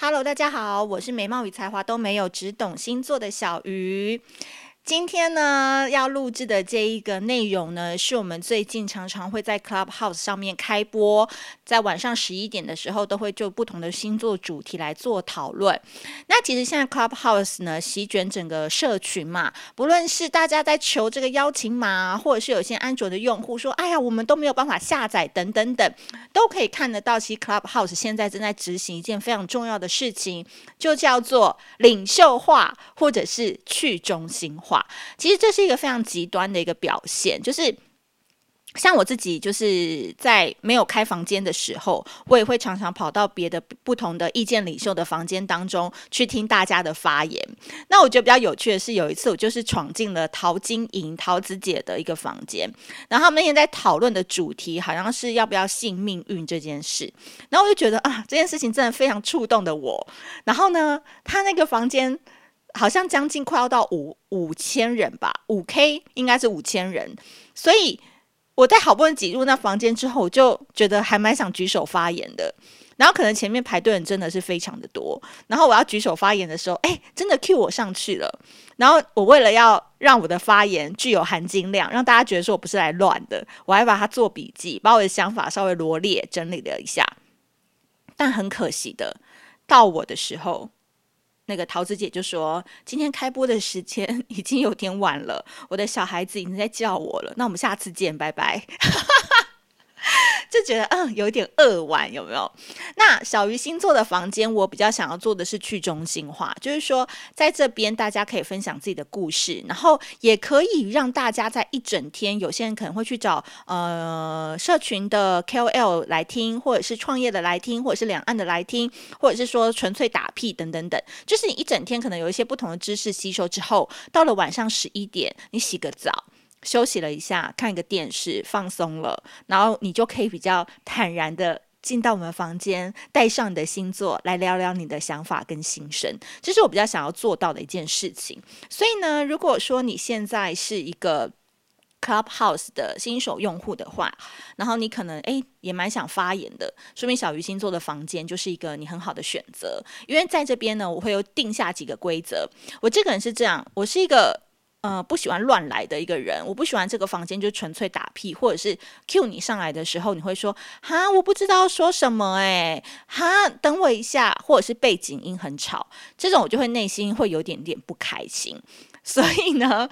Hello，大家好，我是美貌与才华都没有，只懂星座的小鱼。今天呢，要录制的这一个内容呢，是我们最近常常会在 Clubhouse 上面开播，在晚上十一点的时候，都会就不同的星座主题来做讨论。那其实现在 Clubhouse 呢，席卷整个社群嘛，不论是大家在求这个邀请码，或者是有些安卓的用户说，哎呀，我们都没有办法下载，等等等，都可以看得到，其实 Clubhouse 现在正在执行一件非常重要的事情，就叫做领袖化，或者是去中心化。其实这是一个非常极端的一个表现，就是像我自己，就是在没有开房间的时候，我也会常常跑到别的不同的意见领袖的房间当中去听大家的发言。那我觉得比较有趣的是，有一次我就是闯进了陶晶莹、陶子姐的一个房间，然后他们那天在讨论的主题好像是要不要信命运这件事，然后我就觉得啊，这件事情真的非常触动的我。然后呢，他那个房间。好像将近快要到五五千人吧，五 K 应该是五千人，所以我在好不容易挤入那房间之后，我就觉得还蛮想举手发言的。然后可能前面排队人真的是非常的多，然后我要举手发言的时候，哎，真的 cue 我上去了。然后我为了要让我的发言具有含金量，让大家觉得说我不是来乱的，我还把它做笔记，把我的想法稍微罗列整理了一下。但很可惜的，到我的时候。那个桃子姐就说：“今天开播的时间 已经有点晚了，我的小孩子已经在叫我了。那我们下次见，拜拜。”就觉得嗯，有点扼腕，有没有？那小鱼星座的房间，我比较想要做的是去中心化，就是说在这边大家可以分享自己的故事，然后也可以让大家在一整天，有些人可能会去找呃社群的 KOL 来听，或者是创业的来听，或者是两岸的来听，或者是说纯粹打屁等等等，就是你一整天可能有一些不同的知识吸收之后，到了晚上十一点，你洗个澡。休息了一下，看一个电视，放松了，然后你就可以比较坦然的进到我们房间，带上你的星座来聊聊你的想法跟心声，这是我比较想要做到的一件事情。所以呢，如果说你现在是一个 Clubhouse 的新手用户的话，然后你可能诶也蛮想发言的，说明小鱼星座的房间就是一个你很好的选择，因为在这边呢，我会有定下几个规则。我这个人是这样，我是一个。呃，不喜欢乱来的一个人，我不喜欢这个房间就纯粹打屁，或者是 cue 你上来的时候，你会说哈，我不知道说什么哎，哈，等我一下，或者是背景音很吵，这种我就会内心会有点点不开心。所以呢，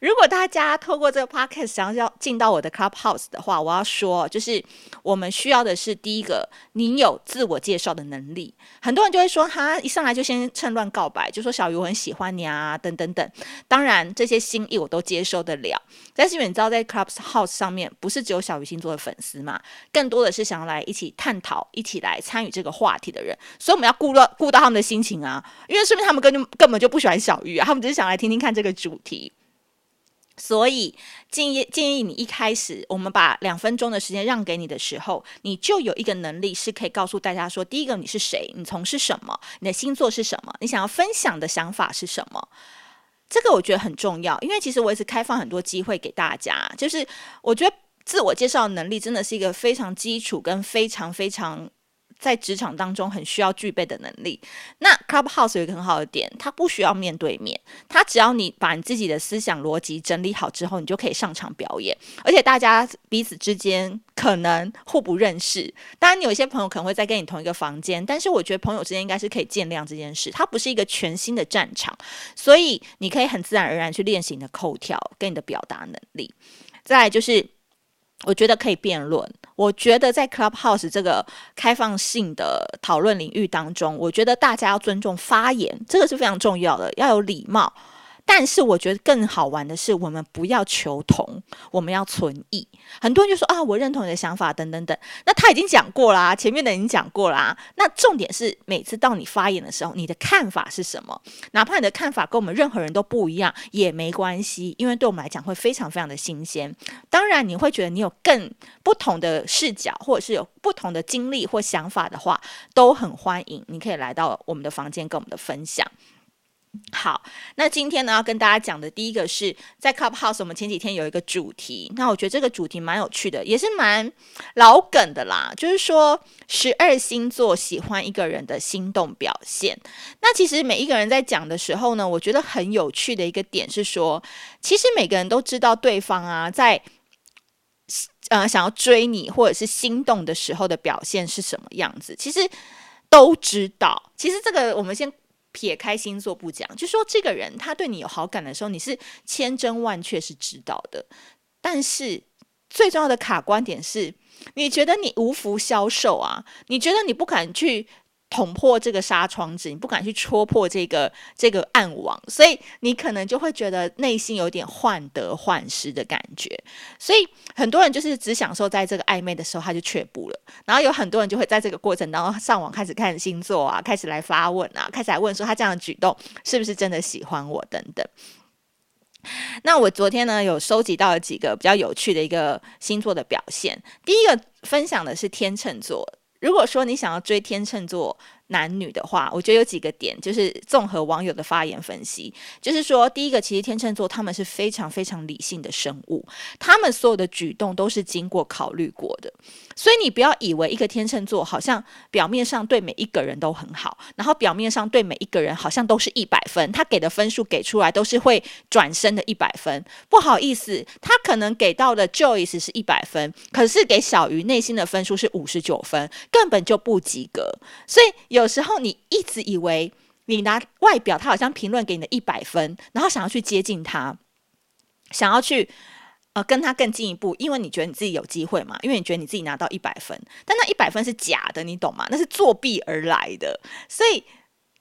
如果大家透过这个 podcast 想要进到我的 Clubhouse 的话，我要说，就是我们需要的是第一个，你有自我介绍的能力。很多人就会说，哈，一上来就先趁乱告白，就说小鱼我很喜欢你啊，等等等。当然这些心意我都接受得了，但是因为你知道，在 Clubhouse 上面不是只有小鱼星座的粉丝嘛，更多的是想要来一起探讨、一起来参与这个话题的人，所以我们要顾到顾到他们的心情啊，因为说明他们根本根本就不喜欢小鱼啊，他们只是想来听听看。看这个主题，所以建议建议你一开始，我们把两分钟的时间让给你的时候，你就有一个能力是可以告诉大家说：第一个，你是谁？你从事什么？你的星座是什么？你想要分享的想法是什么？这个我觉得很重要，因为其实我一直开放很多机会给大家，就是我觉得自我介绍能力真的是一个非常基础跟非常非常。在职场当中很需要具备的能力。那 Clubhouse 有一个很好的点，它不需要面对面，它只要你把你自己的思想逻辑整理好之后，你就可以上场表演。而且大家彼此之间可能互不认识，当然你有一些朋友可能会在跟你同一个房间，但是我觉得朋友之间应该是可以见谅这件事。它不是一个全新的战场，所以你可以很自然而然去练习你的口条跟你的表达能力。再就是。我觉得可以辩论。我觉得在 Clubhouse 这个开放性的讨论领域当中，我觉得大家要尊重发言，这个是非常重要的，要有礼貌。但是我觉得更好玩的是，我们不要求同，我们要存异。很多人就说啊，我认同你的想法，等等等。那他已经讲过啦，前面的已经讲过啦。那重点是，每次到你发言的时候，你的看法是什么？哪怕你的看法跟我们任何人都不一样，也没关系，因为对我们来讲会非常非常的新鲜。当然，你会觉得你有更不同的视角，或者是有不同的经历或想法的话，都很欢迎。你可以来到我们的房间跟我们的分享。好，那今天呢，要跟大家讲的第一个是在 Clubhouse，我们前几天有一个主题，那我觉得这个主题蛮有趣的，也是蛮老梗的啦，就是说十二星座喜欢一个人的心动表现。那其实每一个人在讲的时候呢，我觉得很有趣的一个点是说，其实每个人都知道对方啊，在呃想要追你或者是心动的时候的表现是什么样子，其实都知道。其实这个我们先。撇开星座不讲，就说这个人他对你有好感的时候，你是千真万确是知道的。但是最重要的卡观点是，你觉得你无福消受啊？你觉得你不敢去。捅破这个纱窗纸，你不敢去戳破这个这个暗网，所以你可能就会觉得内心有点患得患失的感觉。所以很多人就是只享受在这个暧昧的时候，他就却步了。然后有很多人就会在这个过程当中上网开始看星座啊，开始来发问啊，开始来问说他这样的举动是不是真的喜欢我等等。那我昨天呢有收集到了几个比较有趣的一个星座的表现。第一个分享的是天秤座。如果说你想要追天秤座男女的话，我觉得有几个点，就是综合网友的发言分析，就是说，第一个，其实天秤座他们是非常非常理性的生物，他们所有的举动都是经过考虑过的。所以你不要以为一个天秤座好像表面上对每一个人都很好，然后表面上对每一个人好像都是一百分，他给的分数给出来都是会转身的一百分。不好意思，他可能给到的 Joyce 是一百分，可是给小鱼内心的分数是五十九分，根本就不及格。所以有时候你一直以为你拿外表，他好像评论给你的一百分，然后想要去接近他，想要去。呃，跟他更进一步，因为你觉得你自己有机会嘛？因为你觉得你自己拿到一百分，但那一百分是假的，你懂吗？那是作弊而来的，所以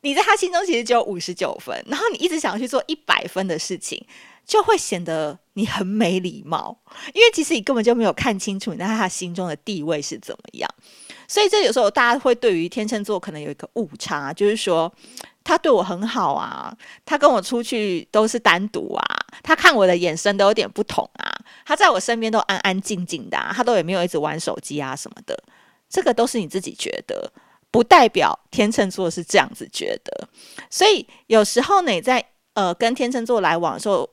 你在他心中其实只有五十九分，然后你一直想要去做一百分的事情，就会显得你很没礼貌，因为其实你根本就没有看清楚你在他心中的地位是怎么样。所以这有时候大家会对于天秤座可能有一个误差，就是说。他对我很好啊，他跟我出去都是单独啊，他看我的眼神都有点不同啊，他在我身边都安安静静的，他都也没有一直玩手机啊什么的，这个都是你自己觉得，不代表天秤座是这样子觉得。所以有时候你在呃跟天秤座来往的时候，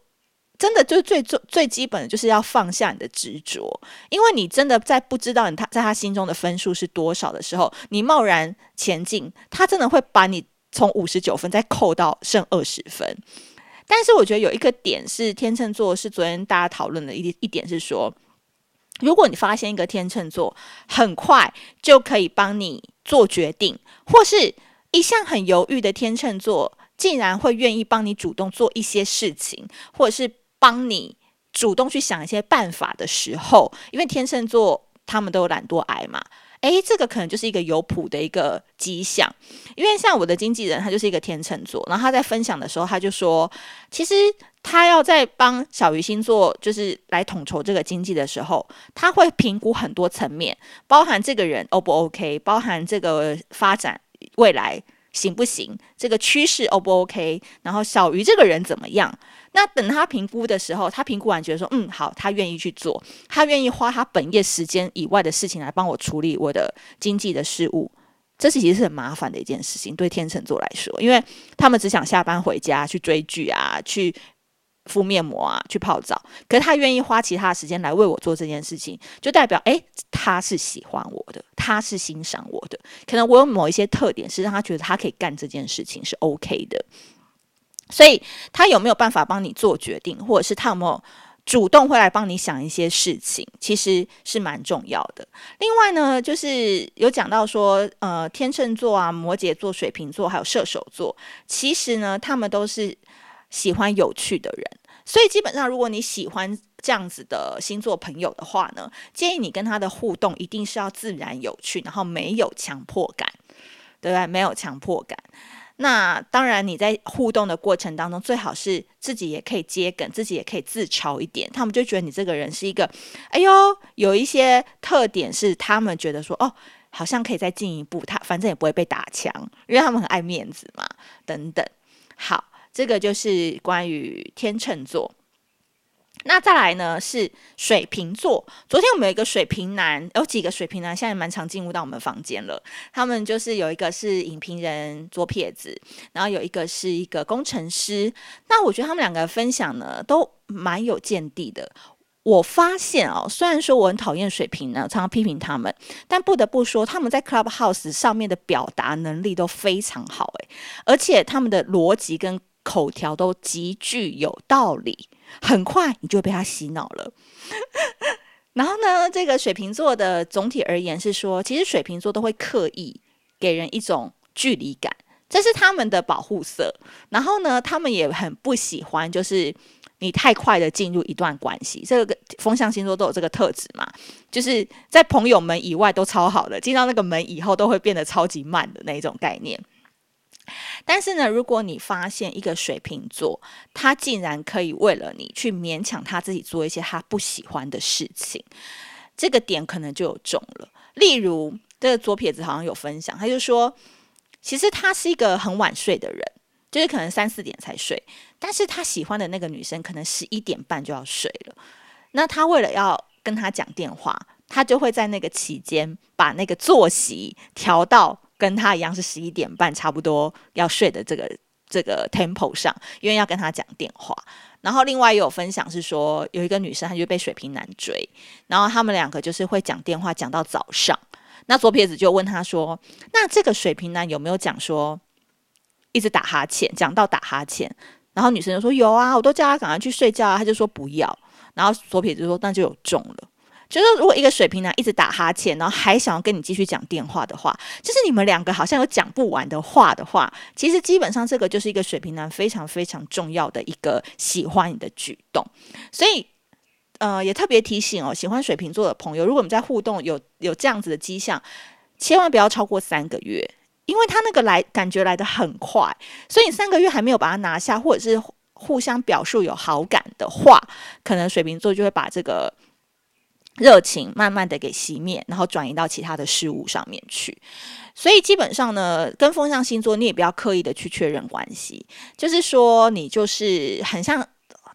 真的就是最最最基本的就是要放下你的执着，因为你真的在不知道你他在他心中的分数是多少的时候，你贸然前进，他真的会把你。从五十九分再扣到剩二十分，但是我觉得有一个点是天秤座是昨天大家讨论的一一点是说，如果你发现一个天秤座很快就可以帮你做决定，或是一向很犹豫的天秤座竟然会愿意帮你主动做一些事情，或者是帮你主动去想一些办法的时候，因为天秤座他们都有懒惰癌嘛。诶，这个可能就是一个有谱的一个迹象，因为像我的经纪人，他就是一个天秤座，然后他在分享的时候，他就说，其实他要在帮小鱼星座就是来统筹这个经济的时候，他会评估很多层面，包含这个人 O 不 OK，包含这个发展未来行不行，这个趋势 O 不 OK，然后小鱼这个人怎么样。那等他评估的时候，他评估完觉得说，嗯，好，他愿意去做，他愿意花他本业时间以外的事情来帮我处理我的经济的事务，这是其实是很麻烦的一件事情，对天秤座来说，因为他们只想下班回家去追剧啊，去敷面膜啊，去泡澡，可是他愿意花其他的时间来为我做这件事情，就代表，诶，他是喜欢我的，他是欣赏我的，可能我有某一些特点是让他觉得他可以干这件事情是 OK 的。所以他有没有办法帮你做决定，或者是他有没有主动会来帮你想一些事情，其实是蛮重要的。另外呢，就是有讲到说，呃，天秤座啊、摩羯座、水瓶座还有射手座，其实呢，他们都是喜欢有趣的人。所以基本上，如果你喜欢这样子的星座朋友的话呢，建议你跟他的互动一定是要自然有趣，然后没有强迫感，对不对？没有强迫感。那当然，你在互动的过程当中，最好是自己也可以接梗，自己也可以自嘲一点。他们就觉得你这个人是一个，哎呦，有一些特点是他们觉得说，哦，好像可以再进一步。他反正也不会被打枪，因为他们很爱面子嘛，等等。好，这个就是关于天秤座。那再来呢是水瓶座。昨天我们有一个水瓶男，有几个水瓶男现在蛮常进入到我们房间了。他们就是有一个是影评人左撇子，然后有一个是一个工程师。那我觉得他们两个分享呢都蛮有见地的。我发现哦，虽然说我很讨厌水瓶呢，常常批评他们，但不得不说他们在 Clubhouse 上面的表达能力都非常好诶，而且他们的逻辑跟口条都极具有道理。很快你就被他洗脑了。然后呢，这个水瓶座的总体而言是说，其实水瓶座都会刻意给人一种距离感，这是他们的保护色。然后呢，他们也很不喜欢就是你太快的进入一段关系。这个风象星座都有这个特质嘛，就是在朋友们以外都超好的，进到那个门以后都会变得超级慢的那种概念。但是呢，如果你发现一个水瓶座，他竟然可以为了你去勉强他自己做一些他不喜欢的事情，这个点可能就有中了。例如，这个左撇子好像有分享，他就说，其实他是一个很晚睡的人，就是可能三四点才睡，但是他喜欢的那个女生可能十一点半就要睡了。那他为了要跟他讲电话，他就会在那个期间把那个作息调到。跟他一样是十一点半差不多要睡的这个这个 tempo 上，因为要跟他讲电话。然后另外也有分享是说，有一个女生她就被水瓶男追，然后他们两个就是会讲电话讲到早上。那左撇子就问他说：“那这个水瓶男有没有讲说一直打哈欠，讲到打哈欠？”然后女生就说：“有啊，我都叫他赶快去睡觉啊。”他就说不要。然后左撇子说：“那就有中了。”就是如果一个水瓶男一直打哈欠，然后还想要跟你继续讲电话的话，就是你们两个好像有讲不完的话的话，其实基本上这个就是一个水瓶男非常非常重要的一个喜欢你的举动。所以，呃，也特别提醒哦，喜欢水瓶座的朋友，如果我们在互动有有这样子的迹象，千万不要超过三个月，因为他那个来感觉来得很快，所以你三个月还没有把他拿下，或者是互相表述有好感的话，可能水瓶座就会把这个。热情慢慢的给熄灭，然后转移到其他的事物上面去。所以基本上呢，跟风象星座你也不要刻意的去确认关系，就是说你就是很像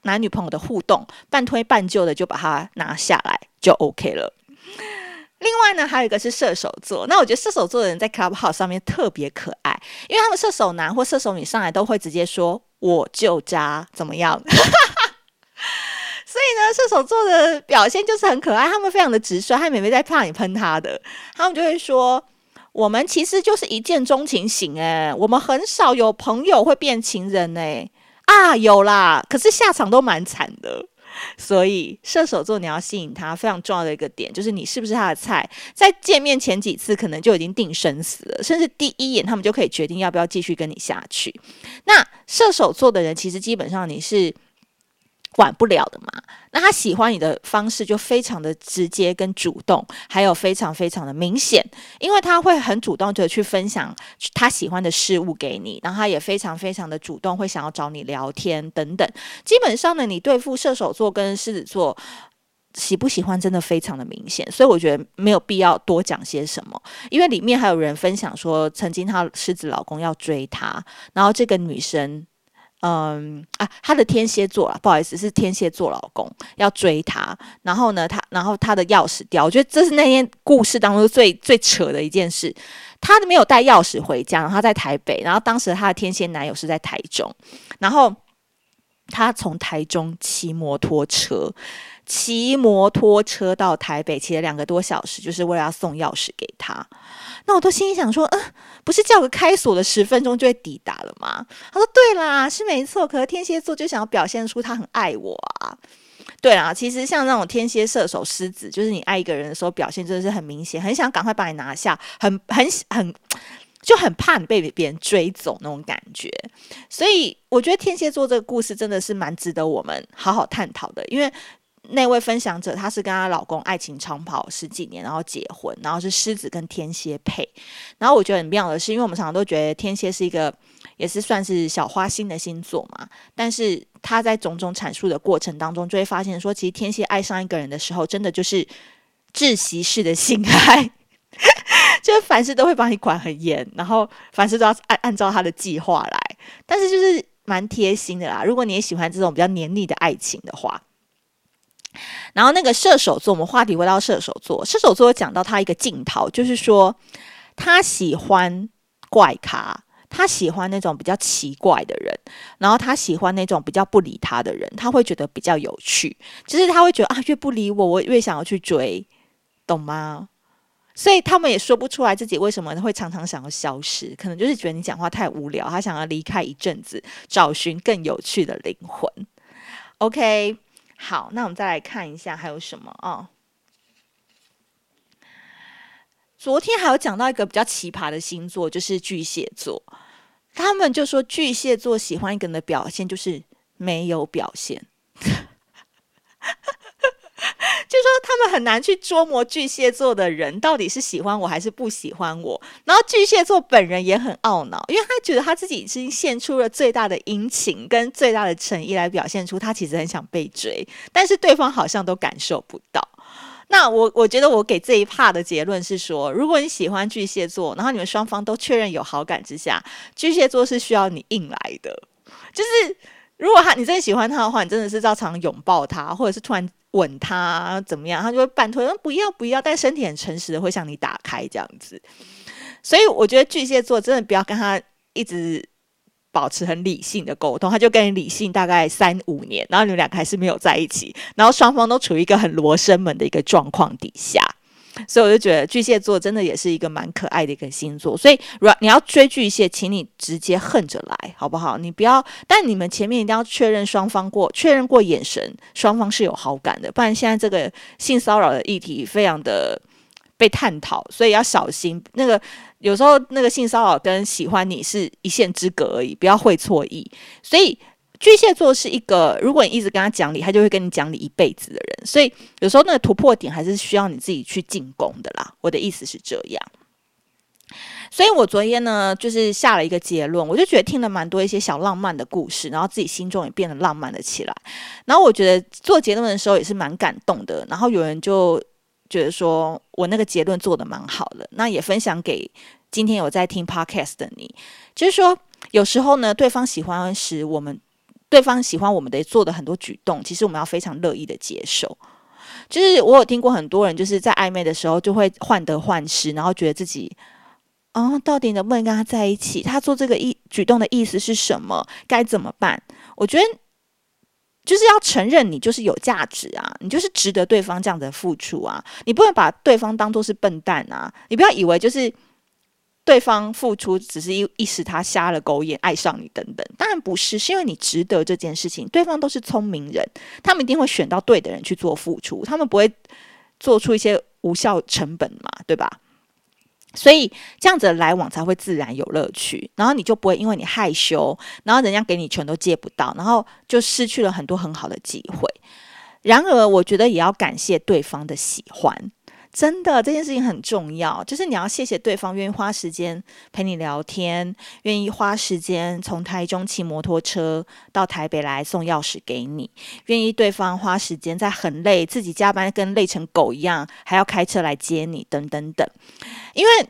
男女朋友的互动，半推半就的就把它拿下来就 OK 了。另外呢，还有一个是射手座，那我觉得射手座的人在 Clubhouse 上面特别可爱，因为他们射手男或射手女上来都会直接说我就渣怎么样。所以呢，射手座的表现就是很可爱，他们非常的直率，他们也没在怕你喷他的，他们就会说，我们其实就是一见钟情型诶，我们很少有朋友会变情人诶。啊，有啦，可是下场都蛮惨的。所以射手座你要吸引他非常重要的一个点，就是你是不是他的菜，在见面前几次可能就已经定生死了，甚至第一眼他们就可以决定要不要继续跟你下去。那射手座的人其实基本上你是。管不了的嘛，那他喜欢你的方式就非常的直接跟主动，还有非常非常的明显，因为他会很主动的去分享他喜欢的事物给你，然后他也非常非常的主动，会想要找你聊天等等。基本上呢，你对付射手座跟狮子座喜不喜欢真的非常的明显，所以我觉得没有必要多讲些什么，因为里面还有人分享说，曾经他狮子老公要追她，然后这个女生。嗯啊，他的天蝎座啊，不好意思，是天蝎座老公要追她，然后呢，她然后她的钥匙掉，我觉得这是那天故事当中最最扯的一件事。他没有带钥匙回家，然后他在台北，然后当时她的天蝎男友是在台中，然后她从台中骑摩托车。骑摩托车到台北，骑了两个多小时，就是为了要送钥匙给他。那我都心里想说，嗯，不是叫个开锁的十分钟就会抵达了吗？他说对啦，是没错。可是天蝎座就想要表现出他很爱我啊。对啊，其实像那种天蝎、射手、狮子，就是你爱一个人的时候，表现真的是很明显，很想赶快把你拿下，很很很，就很怕你被别人追走那种感觉。所以我觉得天蝎座这个故事真的是蛮值得我们好好探讨的，因为。那位分享者，她是跟她老公爱情长跑十几年，然后结婚，然后是狮子跟天蝎配。然后我觉得很妙的是，因为我们常常都觉得天蝎是一个也是算是小花心的星座嘛，但是他在种种阐述的过程当中，就会发现说，其实天蝎爱上一个人的时候，真的就是窒息式的性爱，就是凡事都会帮你管很严，然后凡事都要按按照他的计划来，但是就是蛮贴心的啦。如果你也喜欢这种比较黏腻的爱情的话。然后那个射手座，我们话题回到射手座，射手座讲到他一个镜头，就是说他喜欢怪咖，他喜欢那种比较奇怪的人，然后他喜欢那种比较不理他的人，他会觉得比较有趣，就是他会觉得啊，越不理我，我越想要去追，懂吗？所以他们也说不出来自己为什么会常常想要消失，可能就是觉得你讲话太无聊，他想要离开一阵子，找寻更有趣的灵魂。OK。好，那我们再来看一下还有什么啊。昨天还有讲到一个比较奇葩的星座，就是巨蟹座。他们就说巨蟹座喜欢一个人的表现就是没有表现。就说他们很难去捉摸巨蟹座的人到底是喜欢我还是不喜欢我，然后巨蟹座本人也很懊恼，因为他觉得他自己已经献出了最大的殷勤跟最大的诚意来表现出他其实很想被追，但是对方好像都感受不到。那我我觉得我给这一帕的结论是说，如果你喜欢巨蟹座，然后你们双方都确认有好感之下，巨蟹座是需要你硬来的，就是如果他你真的喜欢他的话，你真的是照常拥抱他，或者是突然。吻他怎么样？他就会半推，说不要不要，但身体很诚实的会向你打开这样子。所以我觉得巨蟹座真的不要跟他一直保持很理性的沟通，他就跟你理性大概三五年，然后你们两个还是没有在一起，然后双方都处于一个很罗生门的一个状况底下。所以我就觉得巨蟹座真的也是一个蛮可爱的一个星座。所以如果你要追巨蟹，请你直接横着来，好不好？你不要，但你们前面一定要确认双方过，确认过眼神，双方是有好感的。不然现在这个性骚扰的议题非常的被探讨，所以要小心。那个有时候那个性骚扰跟喜欢你是一线之隔而已，不要会错意。所以。巨蟹座是一个，如果你一直跟他讲理，他就会跟你讲理一辈子的人。所以有时候那个突破点还是需要你自己去进攻的啦。我的意思是这样。所以我昨天呢，就是下了一个结论，我就觉得听了蛮多一些小浪漫的故事，然后自己心中也变得浪漫了起来。然后我觉得做结论的时候也是蛮感动的。然后有人就觉得说我那个结论做的蛮好的，那也分享给今天有在听 podcast 的你，就是说有时候呢，对方喜欢时，我们。对方喜欢我们的做的很多举动，其实我们要非常乐意的接受。就是我有听过很多人，就是在暧昧的时候就会患得患失，然后觉得自己，哦，到底能不能跟他在一起？他做这个意举动的意思是什么？该怎么办？我觉得就是要承认你就是有价值啊，你就是值得对方这样的付出啊，你不能把对方当做是笨蛋啊，你不要以为就是。对方付出只是一一时，他瞎了狗眼爱上你等等，当然不是，是因为你值得这件事情。对方都是聪明人，他们一定会选到对的人去做付出，他们不会做出一些无效成本嘛，对吧？所以这样子的来往才会自然有乐趣，然后你就不会因为你害羞，然后人家给你全都借不到，然后就失去了很多很好的机会。然而，我觉得也要感谢对方的喜欢。真的，这件事情很重要，就是你要谢谢对方愿意花时间陪你聊天，愿意花时间从台中骑摩托车到台北来送钥匙给你，愿意对方花时间在很累，自己加班跟累成狗一样，还要开车来接你，等等等，因为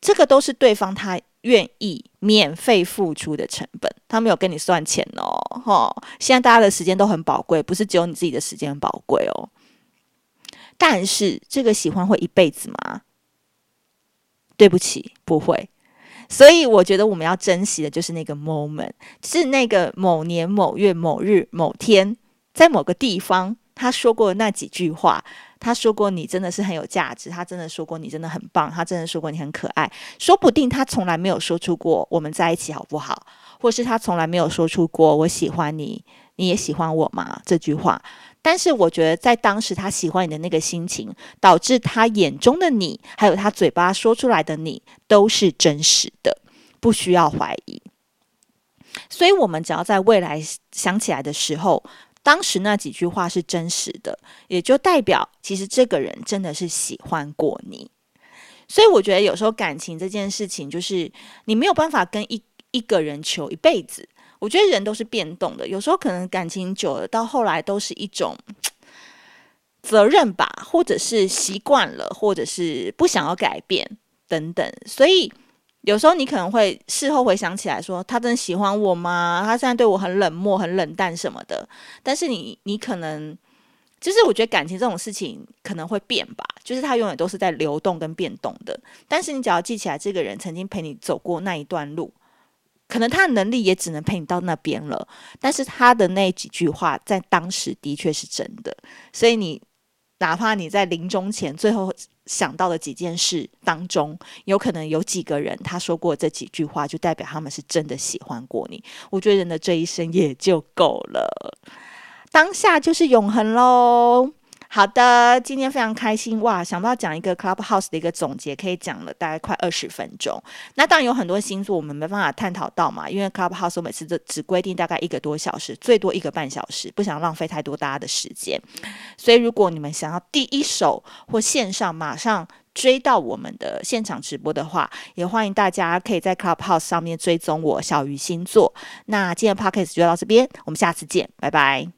这个都是对方他愿意免费付出的成本，他没有跟你算钱哦，哈，现在大家的时间都很宝贵，不是只有你自己的时间宝贵哦。但是这个喜欢会一辈子吗？对不起，不会。所以我觉得我们要珍惜的就是那个 moment，是那个某年某月某日某天，在某个地方他说过那几句话。他说过你真的是很有价值，他真的说过你真的很棒，他真的说过你很可爱。说不定他从来没有说出过我们在一起好不好，或是他从来没有说出过我喜欢你，你也喜欢我吗？这句话。但是我觉得，在当时他喜欢你的那个心情，导致他眼中的你，还有他嘴巴说出来的你，都是真实的，不需要怀疑。所以，我们只要在未来想起来的时候，当时那几句话是真实的，也就代表其实这个人真的是喜欢过你。所以，我觉得有时候感情这件事情，就是你没有办法跟一一个人求一辈子。我觉得人都是变动的，有时候可能感情久了，到后来都是一种责任吧，或者是习惯了，或者是不想要改变等等。所以有时候你可能会事后回想起来说，他真的喜欢我吗？他现在对我很冷漠、很冷淡什么的。但是你你可能就是我觉得感情这种事情可能会变吧，就是它永远都是在流动跟变动的。但是你只要记起来，这个人曾经陪你走过那一段路，可能他的能力也只能陪你到那边了。但是他的那几句话在当时的确是真的，所以你哪怕你在临终前最后想到的几件事当中，有可能有几个人他说过这几句话，就代表他们是真的喜欢过你。我觉得人的这一生也就够了。当下就是永恒喽。好的，今天非常开心哇！想不到讲一个 Clubhouse 的一个总结，可以讲了大概快二十分钟。那当然有很多星座我们没办法探讨到嘛，因为 Clubhouse 我每次都只规定大概一个多小时，最多一个半小时，不想浪费太多大家的时间。所以如果你们想要第一手或线上马上追到我们的现场直播的话，也欢迎大家可以在 Clubhouse 上面追踪我小鱼星座。那今天的 Podcast 就到这边，我们下次见，拜拜。